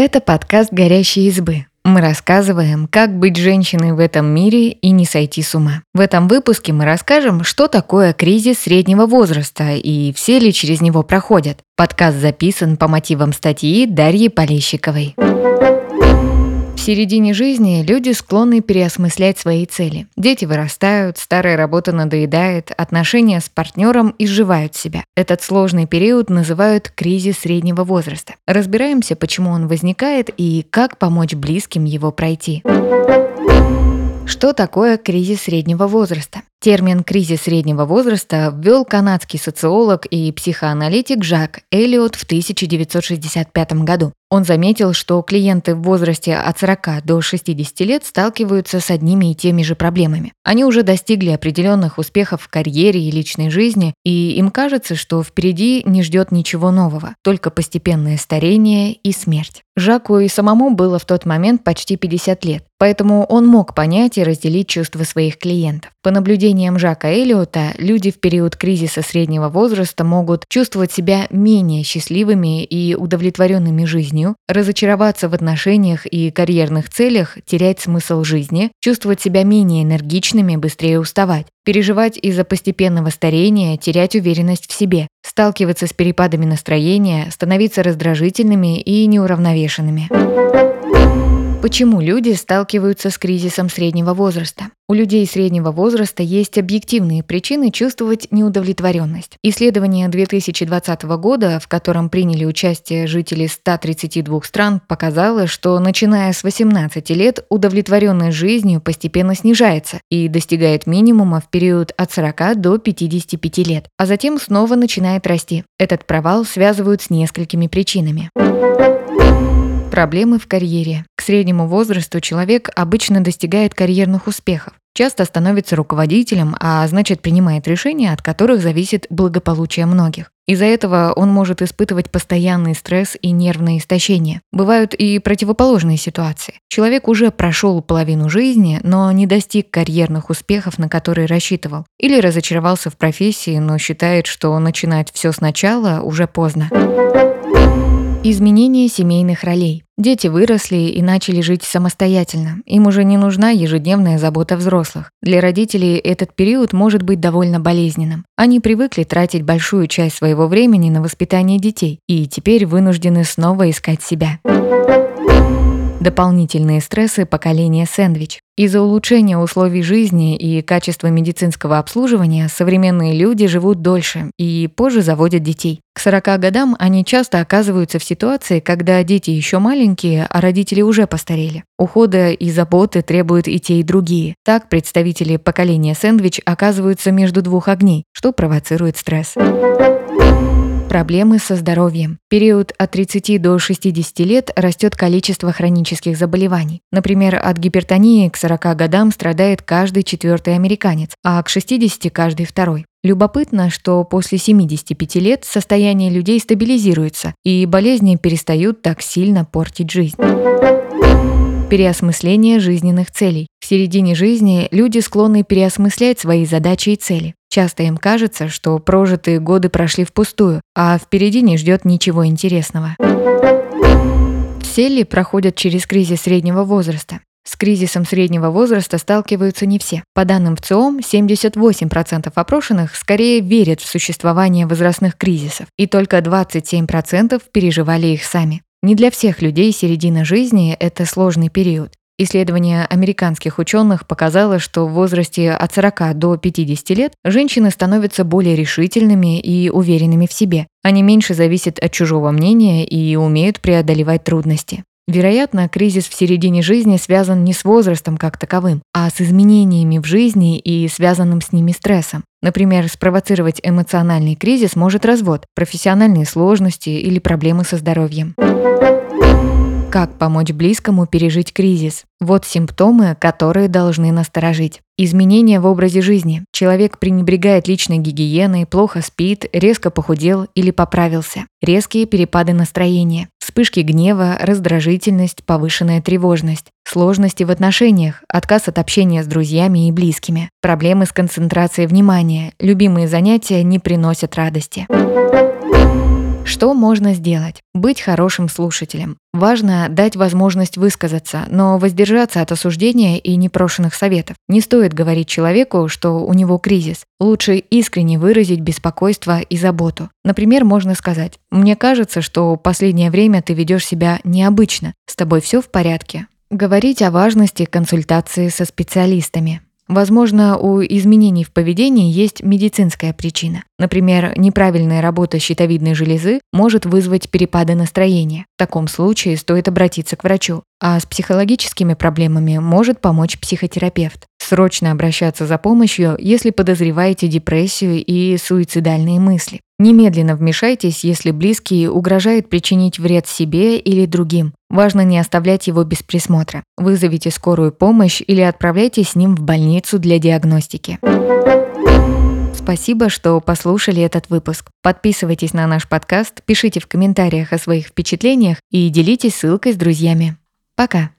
Это подкаст «Горящие избы». Мы рассказываем, как быть женщиной в этом мире и не сойти с ума. В этом выпуске мы расскажем, что такое кризис среднего возраста и все ли через него проходят. Подкаст записан по мотивам статьи Дарьи Полещиковой середине жизни люди склонны переосмыслять свои цели. Дети вырастают, старая работа надоедает, отношения с партнером изживают себя. Этот сложный период называют кризис среднего возраста. Разбираемся, почему он возникает и как помочь близким его пройти. Что такое кризис среднего возраста? Термин «кризис среднего возраста» ввел канадский социолог и психоаналитик Жак Эллиот в 1965 году. Он заметил, что клиенты в возрасте от 40 до 60 лет сталкиваются с одними и теми же проблемами. Они уже достигли определенных успехов в карьере и личной жизни, и им кажется, что впереди не ждет ничего нового, только постепенное старение и смерть. Жаку и самому было в тот момент почти 50 лет, поэтому он мог понять и разделить чувства своих клиентов. По наблюдениям Жака Эллиота, люди в период кризиса среднего возраста могут чувствовать себя менее счастливыми и удовлетворенными жизнью, разочароваться в отношениях и карьерных целях, терять смысл жизни, чувствовать себя менее энергичными, быстрее уставать, переживать из-за постепенного старения, терять уверенность в себе, сталкиваться с перепадами настроения, становиться раздражительными и неуравновешенными. Почему люди сталкиваются с кризисом среднего возраста? У людей среднего возраста есть объективные причины чувствовать неудовлетворенность. Исследование 2020 года, в котором приняли участие жители 132 стран, показало, что начиная с 18 лет удовлетворенность жизнью постепенно снижается и достигает минимума в период от 40 до 55 лет, а затем снова начинает расти. Этот провал связывают с несколькими причинами. Проблемы в карьере. К среднему возрасту человек обычно достигает карьерных успехов, часто становится руководителем, а значит принимает решения, от которых зависит благополучие многих. Из-за этого он может испытывать постоянный стресс и нервное истощение. Бывают и противоположные ситуации. Человек уже прошел половину жизни, но не достиг карьерных успехов, на которые рассчитывал. Или разочаровался в профессии, но считает, что начинать все сначала уже поздно. Изменение семейных ролей. Дети выросли и начали жить самостоятельно. Им уже не нужна ежедневная забота взрослых. Для родителей этот период может быть довольно болезненным. Они привыкли тратить большую часть своего времени на воспитание детей и теперь вынуждены снова искать себя. Дополнительные стрессы поколения сэндвич. Из-за улучшения условий жизни и качества медицинского обслуживания современные люди живут дольше и позже заводят детей. К 40 годам они часто оказываются в ситуации, когда дети еще маленькие, а родители уже постарели. Ухода и заботы требуют и те, и другие. Так представители поколения сэндвич оказываются между двух огней, что провоцирует стресс. Проблемы со здоровьем. В период от 30 до 60 лет растет количество хронических заболеваний. Например, от гипертонии к 40 годам страдает каждый четвертый американец, а к 60 каждый второй. Любопытно, что после 75 лет состояние людей стабилизируется, и болезни перестают так сильно портить жизнь. Переосмысление жизненных целей. Середине жизни люди склонны переосмыслять свои задачи и цели. Часто им кажется, что прожитые годы прошли впустую, а впереди не ждет ничего интересного. Все ли проходят через кризис среднего возраста? С кризисом среднего возраста сталкиваются не все. По данным ВЦИОМ, 78% опрошенных скорее верят в существование возрастных кризисов, и только 27% переживали их сами. Не для всех людей середина жизни – это сложный период. Исследование американских ученых показало, что в возрасте от 40 до 50 лет женщины становятся более решительными и уверенными в себе. Они меньше зависят от чужого мнения и умеют преодолевать трудности. Вероятно, кризис в середине жизни связан не с возрастом как таковым, а с изменениями в жизни и связанным с ними стрессом. Например, спровоцировать эмоциональный кризис может развод, профессиональные сложности или проблемы со здоровьем. Как помочь близкому пережить кризис? Вот симптомы, которые должны насторожить. Изменения в образе жизни. Человек пренебрегает личной гигиеной, плохо спит, резко похудел или поправился. Резкие перепады настроения. Вспышки гнева, раздражительность, повышенная тревожность. Сложности в отношениях, отказ от общения с друзьями и близкими. Проблемы с концентрацией внимания. Любимые занятия не приносят радости. Что можно сделать? Быть хорошим слушателем. Важно дать возможность высказаться, но воздержаться от осуждения и непрошенных советов. Не стоит говорить человеку, что у него кризис. Лучше искренне выразить беспокойство и заботу. Например, можно сказать, «Мне кажется, что последнее время ты ведешь себя необычно. С тобой все в порядке». Говорить о важности консультации со специалистами. Возможно, у изменений в поведении есть медицинская причина. Например, неправильная работа щитовидной железы может вызвать перепады настроения. В таком случае стоит обратиться к врачу. А с психологическими проблемами может помочь психотерапевт. Срочно обращаться за помощью, если подозреваете депрессию и суицидальные мысли. Немедленно вмешайтесь, если близкий угрожает причинить вред себе или другим. Важно не оставлять его без присмотра. Вызовите скорую помощь или отправляйтесь с ним в больницу для диагностики. Спасибо, что послушали этот выпуск. Подписывайтесь на наш подкаст, пишите в комментариях о своих впечатлениях и делитесь ссылкой с друзьями. Пока!